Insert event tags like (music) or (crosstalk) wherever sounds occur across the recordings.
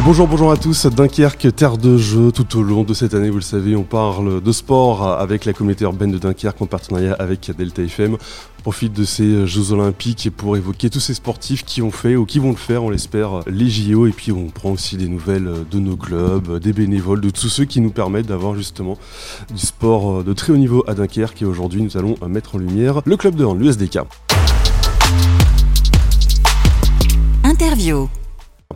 Ah, bonjour, bonjour à tous. Dunkerque, terre de jeu. Tout au long de cette année, vous le savez, on parle de sport avec la communauté urbaine de Dunkerque en partenariat avec Delta FM. On profite de ces Jeux Olympiques pour évoquer tous ces sportifs qui ont fait ou qui vont le faire, on l'espère, les JO. Et puis on prend aussi des nouvelles de nos clubs, des bénévoles, de tous ceux qui nous permettent d'avoir justement du sport de très haut niveau à Dunkerque. Et aujourd'hui, nous allons mettre en lumière le club de hand, l'USDK. Interview.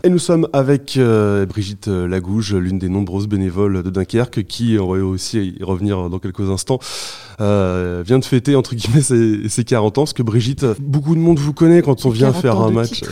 Et nous sommes avec euh, Brigitte Lagouge, l'une des nombreuses bénévoles de Dunkerque, qui, on va aussi y revenir dans quelques instants, euh, vient de fêter entre guillemets ses, ses, 40 ans. Parce que Brigitte, beaucoup de monde vous connaît quand on vient faire un match.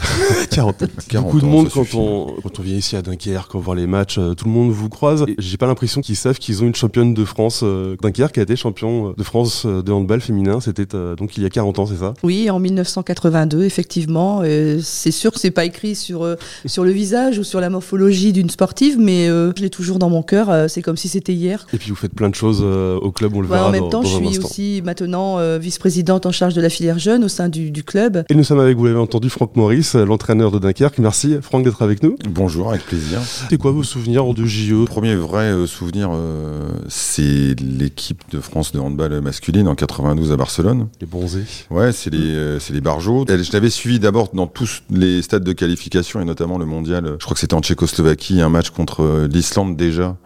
40 (laughs) ans. beaucoup de monde quand on, quand on vient ici à Dunkerque, on voit les matchs, euh, tout le monde vous croise. J'ai pas l'impression qu'ils savent qu'ils ont une championne de France. Euh, Dunkerque a été champion de France de handball féminin. C'était donc il y a 40 ans, c'est ça? Oui, en 1982, effectivement. c'est sûr que c'est pas écrit sur sur le visage ou sur la morphologie d'une sportive, mais je l'ai toujours dans mon cœur. c'est comme si c'était hier. Et puis vous faites plein de choses au club, on le ouais, verra. En même dans, temps, dans je suis aussi maintenant euh, vice-présidente en charge de la filière jeune au sein du, du club. Et nous sommes avec, vous l'avez entendu, Franck Maurice, l'entraîneur de Dunkerque. Merci Franck d'être avec nous. Bonjour, avec plaisir. C'est quoi vos souvenirs de JO Le premier vrai euh, souvenir, euh, c'est l'équipe de France de handball masculine en 92 à Barcelone. Les bronzés. Ouais, c'est les, euh, c'est les barjots. Je l'avais suivi d'abord dans tous les stades de qualification et notamment le mondial. Je crois que c'était en Tchécoslovaquie, un match contre l'Islande déjà,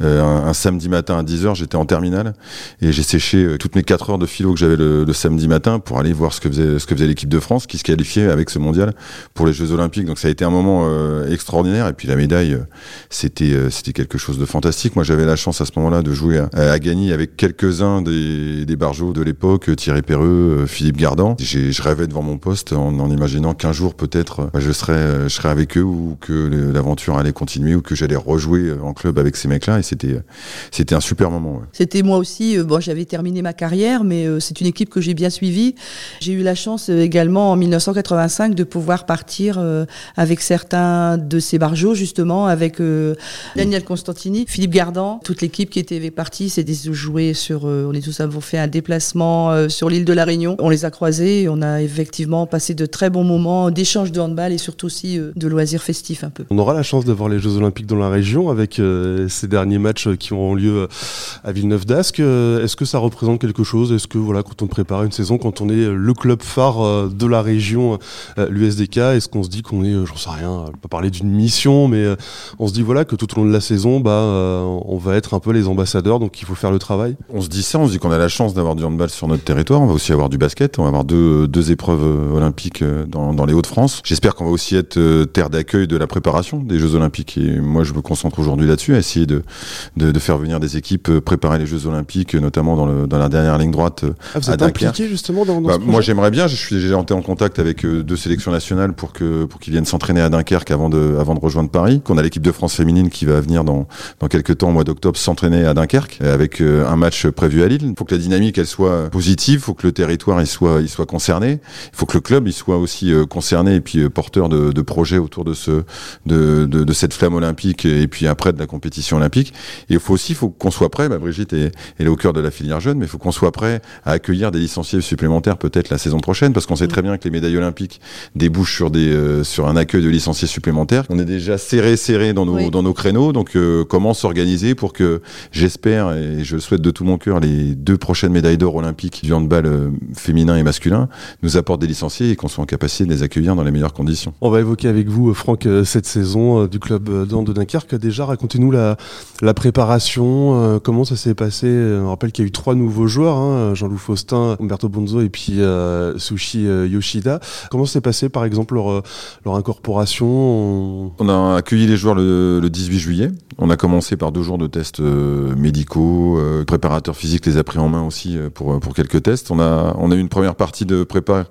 un, un, samedi matin à 10h. J'étais en terminale et j'ai séché toutes mes 4 heures de philo que j'avais le, samedi matin pour aller voir ce que faisait, ce que faisait l'équipe de France qui se qualifiait avec ce mondial pour les Jeux Olympiques. Donc ça a été un moment euh, extraordinaire. Et puis la médaille, c'était euh, c'était quelque chose de fantastique. Moi, j'avais la chance à ce moment-là de jouer à, à Gagny avec quelques-uns des, des barjots de l'époque, Thierry Perreux, Philippe Gardan. Je rêvais devant mon poste en, imaginant qu'un jour peut-être je serais je serais avec eux ou que l'aventure allait continuer ou que j'allais rejouer en club avec ces mecs-là. Et c'était c'était un super moment. C'était moi aussi. Bon, j'avais terminé ma carrière, mais euh, c'est une équipe que j'ai bien suivie. J'ai eu la chance euh, également en 1985 de pouvoir partir euh, avec certains de ces barjots, justement, avec Daniel Constantini, Philippe Gardan, toute l'équipe qui était partie, c'était jouer sur. on est tous avons fait un déplacement sur l'île de la Réunion. On les a croisés, et on a effectivement passé de très bons moments d'échange de handball et surtout aussi de loisirs festifs un peu. On aura la chance d'avoir les Jeux Olympiques dans la région avec ces derniers matchs qui auront lieu à Villeneuve d'Ascq. Est-ce que ça représente quelque chose? Est-ce que voilà, quand on prépare une saison, quand on est le club phare de la région, l'USDK, est-ce qu'on se dit qu'on est, j'en sais rien, pas parler d'une mission, mais on se dit voilà que tout au long de la saison, bah, on va être un peu les ambassadeurs, donc il faut faire le travail? On se dit ça, on se dit qu'on a la chance d'avoir du handball sur notre territoire. On va aussi avoir du basket, on va avoir deux, deux épreuves olympiques dans, dans les Hauts-de-France. J'espère qu'on va aussi être terre d'accueil de la préparation des Jeux Olympiques. Et moi, je me concentre aujourd'hui là-dessus, à essayer de, de, faire venir des équipes préparer les Jeux Olympiques, notamment dans, le, dans la dernière ligne droite ah, vous êtes impliqué justement dans, dans bah, Moi j'aimerais bien, je suis déjà entré en contact avec euh, deux sélections nationales pour que pour qu'ils viennent s'entraîner à Dunkerque avant de avant de rejoindre Paris. Qu'on a l'équipe de France féminine qui va venir dans dans quelques temps au mois d'octobre s'entraîner à Dunkerque avec euh, un match prévu à Lille. Il faut que la dynamique elle soit positive, il faut que le territoire il soit il soit concerné, il faut que le club il soit aussi euh, concerné et puis euh, porteur de, de projets autour de ce de, de, de cette flamme olympique et puis après de la compétition olympique. Et il faut aussi faut qu'on soit prêt. Bah, Brigitte est, elle est au cœur de la filière jeune, mais il faut qu'on soit prêt à accueillir des licenciés supplémentaires peut-être la saison prochaine, parce qu'on sait très bien que les médailles olympiques débouchent sur des euh, sur un accueil de licenciés supplémentaires. On est déjà serré serré dans nos oui. dans nos créneaux, donc euh, comment s'organiser pour que j'espère et je souhaite de tout mon cœur les deux prochaines médailles d'or olympiques du handball euh, féminin et masculin nous apportent des licenciés et qu'on soit en capacité de les accueillir dans les meilleures conditions. On va évoquer avec vous Franck cette saison du club de Dunkerque. Déjà racontez-nous la la préparation, comment ça s'est passé. On rappelle qu'il y a eu trois nouveaux joueurs, hein, Jean-Loup Faustin, Umberto Bonzo et puis euh, Sushi euh, Yoshida. Comment s'est passé par exemple leur, leur incorporation? On... a accueilli les joueurs le, le, 18 juillet. On a commencé par deux jours de tests euh, médicaux. Euh, préparateur physique les a pris en main aussi euh, pour, pour quelques tests. On a, on a eu une première partie de prépa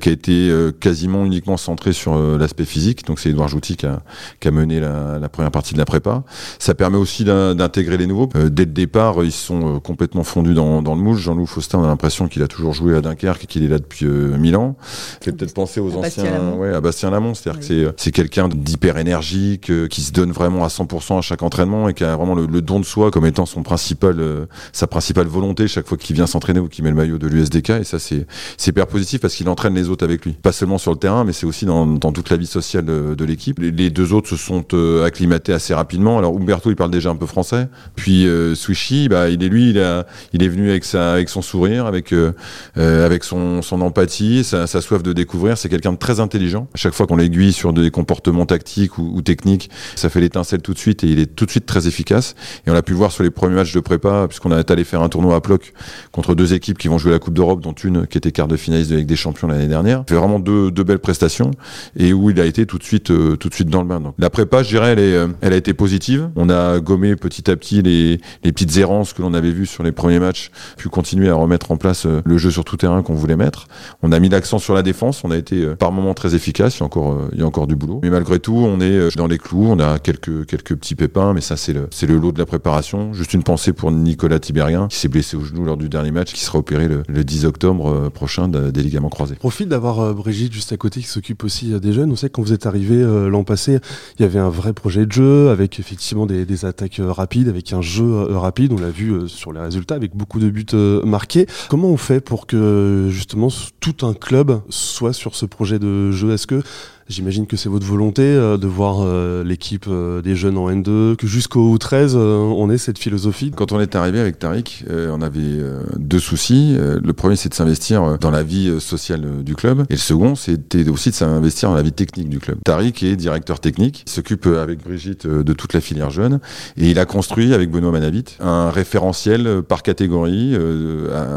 qui a été quasiment uniquement centrée sur l'aspect physique. Donc c'est Edouard Jouty qui a, qui a mené la, la, première partie de la prépa. Ça permet aussi d'intégrer les nouveaux. dès le départ, ils sont complètement fondus dans dans, dans le moule. Jean-Loup Faustin, on a l'impression qu'il a toujours joué à Dunkerque et qu'il est là depuis euh, mille ans. Fait peut-être penser aux À anciens, Bastien ouais, à Bastien Lamont. C'est-à-dire Oui. que c'est, euh, quelqu'un d'hyper énergique, euh, qui se donne vraiment à 100% à chaque entraînement et qui a vraiment le, le don de soi comme étant son principal, euh, sa principale volonté chaque fois qu'il vient s'entraîner ou qu'il met le maillot de l'USDK. Et ça, c'est, hyper positif parce qu'il entraîne les autres avec lui. Pas seulement sur le terrain, mais c'est aussi dans, dans toute la vie sociale de, de l'équipe. Les, les deux autres se sont euh, acclimatés assez rapidement. Alors Umberto, il parle déjà un peu français. Puis euh, Swishi, bah, il est lui, il, a, il est venu avec avec son sourire, avec, euh, euh, son, empathie, sa, soif de découvrir. C'est quelqu'un de très intelligent. À chaque fois qu'on l'aiguille sur des comportements tactiques ou, techniques, ça fait l'étincelle tout de suite et il est tout de suite très efficace. Et on l'a pu voir sur les premiers matchs de prépa, puisqu'on est allé faire un tournoi à Ploc contre deux équipes qui vont jouer la Coupe d'Europe, dont une qui était quart de finaliste de Ligue des Champions l'année dernière. Il fait vraiment deux, belles prestations et où il a été tout de suite, euh, tout de suite dans le bain. Donc, la prépa, je dirais, elle, est, a été positive. On a gommé petit à petit les petites errances que l'on avait vues sur les premiers matchs, puis continuer à remettre en place euh, le jeu sur tout terrain qu'on voulait mettre. On a mis l'accent sur la défense. On a été euh, par moments très efficace. Il y a encore, euh, il y a encore du boulot. Mais malgré tout, on est dans les clous. On a quelques, quelques petits pépins, mais ça, c'est le, lot de la préparation. Juste une pensée pour Nicolas Tibérien, qui s'est blessé au genou lors du dernier match, qui sera opéré le, le 10 octobre prochain de- des ligaments croisés. Profite d'avoir Brigitte juste à côté qui s'occupe aussi des jeunes. On sait que quand vous êtes arrivé l'an passé, il y avait un vrai projet de jeu avec effectivement des, des attaques rapides, avec un jeu rapide. On l'a vu sur les résultats avec beaucoup de buts euh, marqués. Comment on fait pour que justement tout un club soit sur ce projet de jeu? Est-ce que J'imagine que c'est votre volonté euh, de voir euh, l'équipe euh, des jeunes en N2, que jusqu'au 13, euh, on ait cette philosophie. Quand on est arrivé avec Tariq, on avait deux soucis. Le premier, c'est de s'investir dans la vie sociale du club. Et le second, c'était aussi de s'investir dans la vie technique du club. Tariq est directeur technique. Il s'occupe avec Brigitte de toute la filière jeune. Et il a construit, avec Benoît Manavit, un référentiel par catégorie,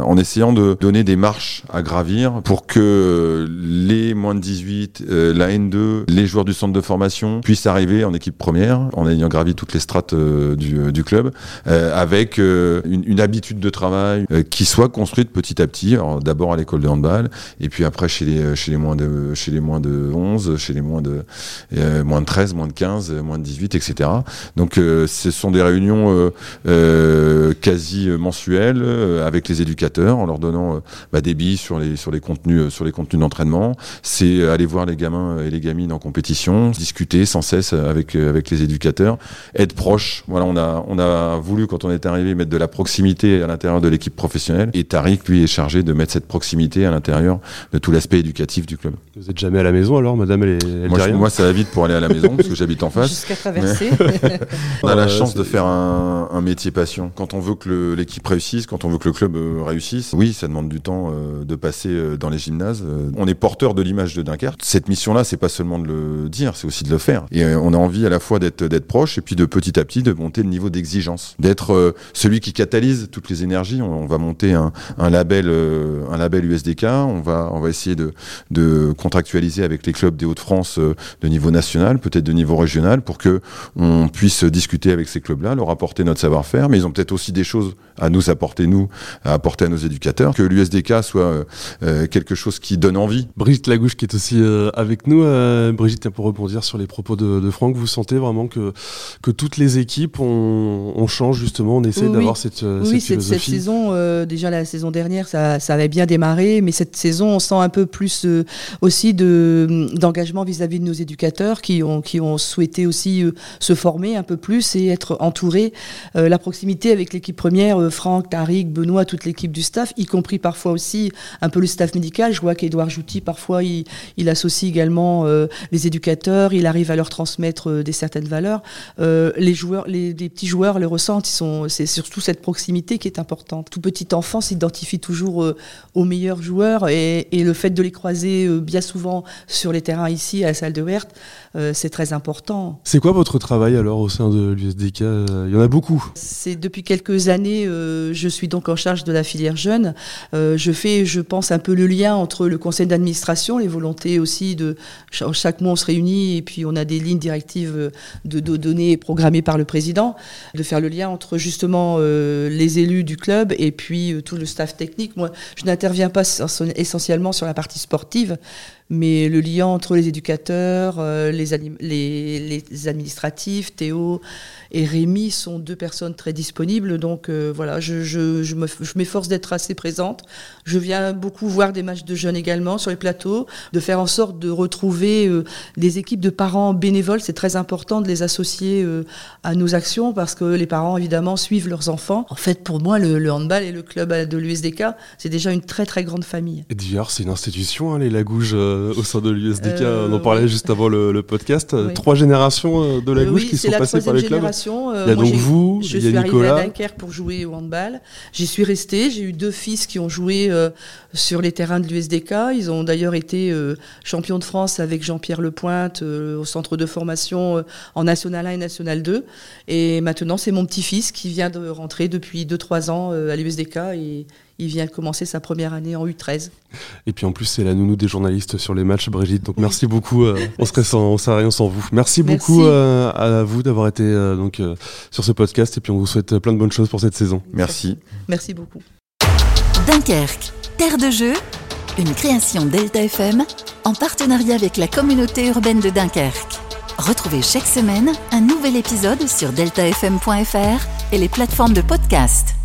en essayant de donner des marches à gravir pour que les moins de 18, euh, la N2, les joueurs du centre de formation puissent arriver en équipe première, en ayant gravi toutes les strates euh, du, euh, du club euh, avec une, habitude de travail qui soit construite petit à petit. D'abord à l'école de handball, et puis après chez les, moins de chez les moins de 11, chez les moins de euh, moins de 13, moins de 15, euh, moins de 18, etc. Donc ce sont des réunions quasi mensuelles avec les éducateurs en leur donnant bah, des billes sur les contenus contenus d'entraînement. C'est aller voir les gamins et les gamines en compétition, discuter sans cesse avec euh, avec les éducateurs, être proche. Voilà, on a on a voulu quand on est arrivé mettre de la proximité à l'intérieur de l'équipe professionnelle. Et Tariq lui est chargé de mettre cette proximité à l'intérieur de tout l'aspect éducatif du club. Vous êtes jamais à la maison alors, madame, elle, est, elle Moi, je- ça va vite pour aller à la maison parce que j'habite en face. Jusqu'à traverser. (laughs) On a la Euh, chance de faire un, un métier passion. Quand on veut que le- l'équipe réussisse, quand on veut que le club euh, réussisse, oui, ça demande du temps euh, de passer euh, dans les gymnases. Euh, on est porteur de l'image de Dunkerque. Cette mission-là, c'est pas seulement de le dire, c'est aussi de le faire. Et euh, on a envie à la fois d'être proche et puis de petit à petit de monter le niveau d'exigence, d'être euh, celui qui catalyse toutes les énergies. On, va monter un, label, euh, un label USDK. On va on va essayer de contractualiser avec les clubs des Hauts-de-France euh, de niveau national, peut-être de niveau régional, pour que on puisse discuter avec ces clubs-là, leur apporter notre savoir-faire, mais ils ont peut-être aussi des choses à nous apporter, nous, à apporter à nos éducateurs, que l'USDK soit euh, euh, quelque chose qui donne envie. Brigitte Lagouche qui est aussi euh, avec nous. Euh, Brigitte, pour rebondir sur les propos de, de Franck, vous sentez vraiment que, que toutes les équipes, on, on change justement, on essaie Oui, d'avoir oui. cette, euh, Oui, cette cette, cette philosophie. saison, euh, déjà la saison dernière, ça, ça avait bien démarré, mais cette saison, on sent un peu plus euh, aussi de d'engagement vis-à-vis de nos éducateurs qui ont qui ont souhaité aussi se former un peu plus et être entourés. La proximité avec l'équipe première, Franck, Tariq, Benoît, toute l'équipe du staff, y compris parfois aussi un peu le staff médical. Je vois qu'Edouard Jouty, parfois, il, il associe également euh, les éducateurs, il arrive à leur transmettre euh, des certaines valeurs. Euh, les joueurs, les, petits joueurs le ressentent. C'est surtout cette proximité qui est importante. Tout petit enfant s'identifie toujours aux meilleurs joueurs et, et le fait de les croiser bien souvent sur les terrains ici à la salle de Wert, euh, c'est très important. C'est quoi votre travail alors au sein de l'USDK? Il y en a beaucoup. C'est depuis quelques années, euh, je suis donc en charge de la filière jeune. Euh, je fais, je pense, un peu le lien entre le conseil d'administration, les volontés aussi de cha- chaque mois on se réunit et puis on a des lignes directives euh, de, de données programmées par le président, de faire le lien entre justement euh, les élus du club et puis tout le staff technique. Moi, je n'interviens pas essentiellement sur la partie sportive mais le lien entre les éducateurs, euh, les, administratifs, Théo et Rémi sont deux personnes très disponibles. Donc euh, voilà, je, m'efforce d'être assez présente. Je viens beaucoup voir des matchs de jeunes également sur les plateaux, de faire en sorte de retrouver euh, des équipes de parents bénévoles. C'est très important de les associer euh, à nos actions parce que les parents évidemment suivent leurs enfants. En fait, pour moi, le, handball et le club de l'USDK, c'est déjà une très très grande famille. D'ailleurs, c'est une institution, hein, les Lagouges au sein de l'USDK. On en parlait juste avant le, le podcast. Trois générations de Lagouges qui sont passées par les clubs. Euh, il y a donc vous, je il y suis a Nicolas. arrivée à Dunkerque pour jouer au handball. J'y suis restée. J'ai eu deux fils qui ont joué euh, sur les terrains de l'USDK. Ils ont d'ailleurs été euh, champions de France avec Jean-Pierre Lepointe au centre de formation en National 1 et National 2. Et maintenant, c'est mon petit-fils qui vient de rentrer depuis 2-3 ans à l'USDK et il vient de commencer sa première année en U13. Et puis en plus, c'est la nounou des journalistes sur les matchs, Brigitte. Donc merci beaucoup. Euh, on serait sans, on rien sans vous. Merci, beaucoup euh, à vous d'avoir été euh, donc sur ce podcast. Et puis on vous souhaite plein de bonnes choses pour cette saison. Merci. Merci beaucoup. Dunkerque, terre de jeu, une création Delta FM en partenariat avec la communauté urbaine de Dunkerque. Retrouvez chaque semaine un nouvel épisode sur deltafm.fr et les plateformes de podcast.